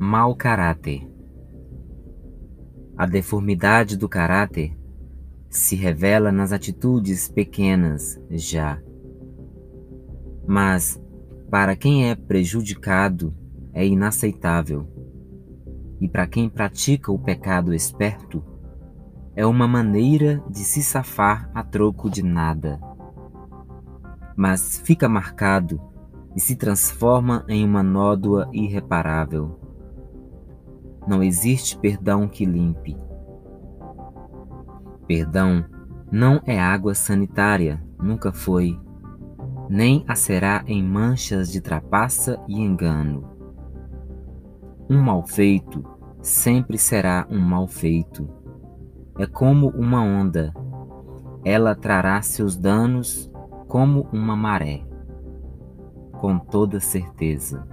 Mau caráter. A deformidade do caráter se revela nas atitudes pequenas já. Mas, para quem é prejudicado, é inaceitável. E para quem pratica o pecado esperto, é uma maneira de se safar a troco de nada. Mas fica marcado e se transforma em uma nódoa irreparável. Não existe perdão que limpe. Perdão não é água sanitária, nunca foi, nem a será em manchas de trapaça e engano. Um mal feito sempre será um mal feito. É como uma onda, ela trará seus danos como uma maré com toda certeza.